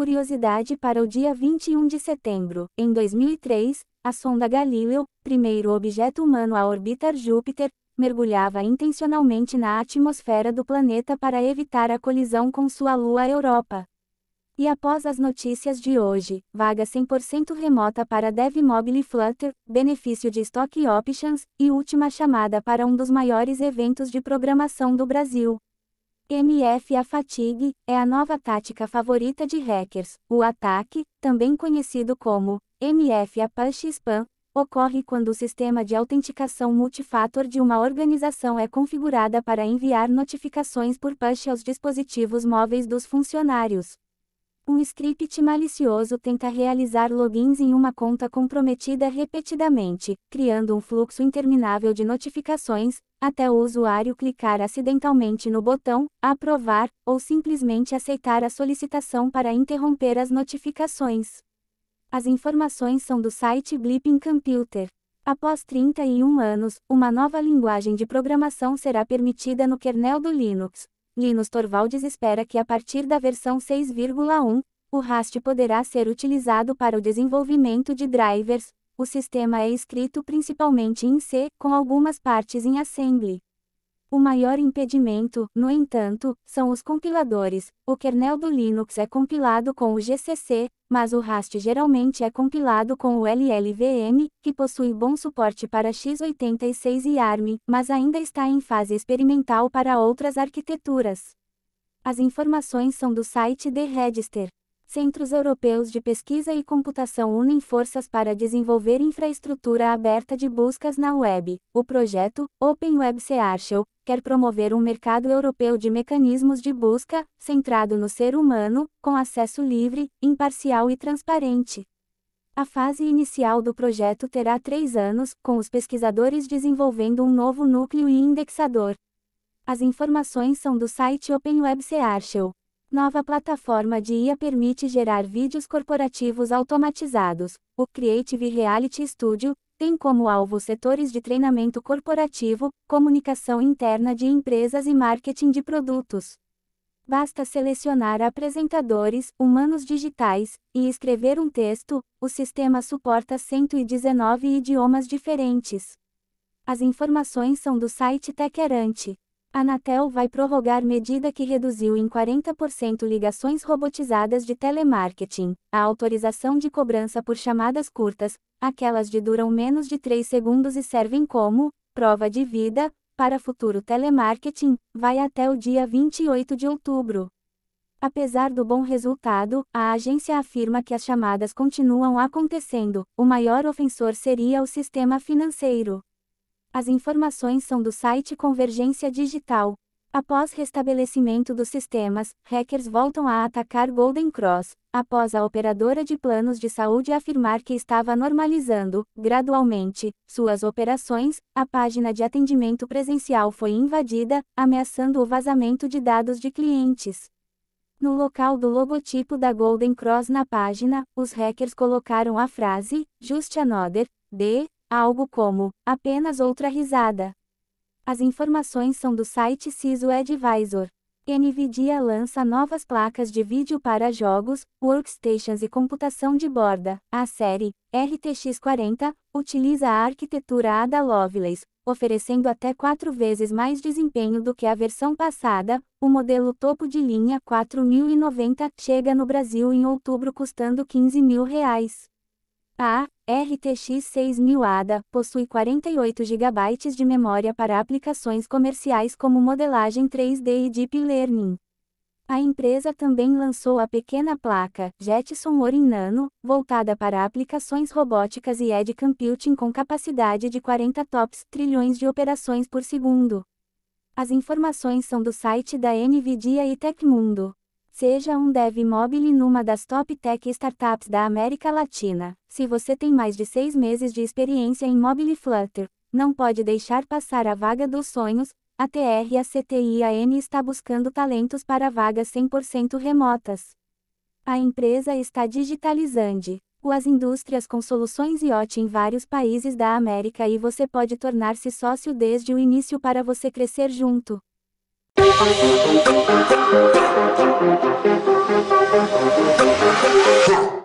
curiosidade para o dia 21 de setembro. Em 2003, a sonda Galileu, primeiro objeto humano a orbitar Júpiter, mergulhava intencionalmente na atmosfera do planeta para evitar a colisão com sua lua Europa. E após as notícias de hoje, vaga 100% remota para DevMobile Flutter, benefício de Stock Options, e última chamada para um dos maiores eventos de programação do Brasil. MF a fatigue é a nova tática favorita de hackers. O ataque, também conhecido como MF a push spam, ocorre quando o sistema de autenticação multifator de uma organização é configurada para enviar notificações por push aos dispositivos móveis dos funcionários. Um script malicioso tenta realizar logins em uma conta comprometida repetidamente, criando um fluxo interminável de notificações, até o usuário clicar acidentalmente no botão aprovar ou simplesmente aceitar a solicitação para interromper as notificações. As informações são do site Blipping Computer. Após 31 anos, uma nova linguagem de programação será permitida no kernel do Linux, Linus Torvalds espera que a partir da versão 6,1, o Rust poderá ser utilizado para o desenvolvimento de drivers. O sistema é escrito principalmente em C, com algumas partes em assembly. O maior impedimento, no entanto, são os compiladores. O kernel do Linux é compilado com o GCC, mas o Rust geralmente é compilado com o LLVM, que possui bom suporte para x86 e ARM, mas ainda está em fase experimental para outras arquiteturas. As informações são do site The Register. Centros europeus de pesquisa e computação unem forças para desenvolver infraestrutura aberta de buscas na web. O projeto, Open Web Search, quer promover um mercado europeu de mecanismos de busca, centrado no ser humano, com acesso livre, imparcial e transparente. A fase inicial do projeto terá três anos, com os pesquisadores desenvolvendo um novo núcleo e indexador. As informações são do site Open Web Search. Nova plataforma de IA permite gerar vídeos corporativos automatizados. O Creative Reality Studio tem como alvo setores de treinamento corporativo, comunicação interna de empresas e marketing de produtos. Basta selecionar apresentadores, humanos digitais, e escrever um texto, o sistema suporta 119 idiomas diferentes. As informações são do site Techerante. Anatel vai prorrogar medida que reduziu em 40% ligações robotizadas de telemarketing. A autorização de cobrança por chamadas curtas, aquelas de duram menos de 3 segundos e servem como prova de vida para futuro telemarketing, vai até o dia 28 de outubro. Apesar do bom resultado, a agência afirma que as chamadas continuam acontecendo. O maior ofensor seria o sistema financeiro. As informações são do site Convergência Digital. Após restabelecimento dos sistemas, hackers voltam a atacar Golden Cross, após a operadora de planos de saúde afirmar que estava normalizando, gradualmente, suas operações, a página de atendimento presencial foi invadida, ameaçando o vazamento de dados de clientes. No local do logotipo da Golden Cross na página, os hackers colocaram a frase, Just Another, D, Algo como, apenas outra risada. As informações são do site CISO Advisor. NVIDIA lança novas placas de vídeo para jogos, workstations e computação de borda. A série, RTX 40, utiliza a arquitetura Ada Lovelace, oferecendo até quatro vezes mais desempenho do que a versão passada. O modelo topo de linha 4090 chega no Brasil em outubro custando 15 mil reais. A RTX 6000 ADA possui 48 GB de memória para aplicações comerciais como modelagem 3D e Deep Learning. A empresa também lançou a pequena placa Jetson Orin Nano, voltada para aplicações robóticas e edge computing com capacidade de 40 tops trilhões de operações por segundo. As informações são do site da NVIDIA e Tecmundo. Seja um dev mobile numa das top tech startups da América Latina. Se você tem mais de seis meses de experiência em mobile Flutter, não pode deixar passar a vaga dos sonhos. A TR a CTIAN está buscando talentos para vagas 100% remotas. A empresa está digitalizando as indústrias com soluções IoT em vários países da América e você pode tornar-se sócio desde o início para você crescer junto. Yeah.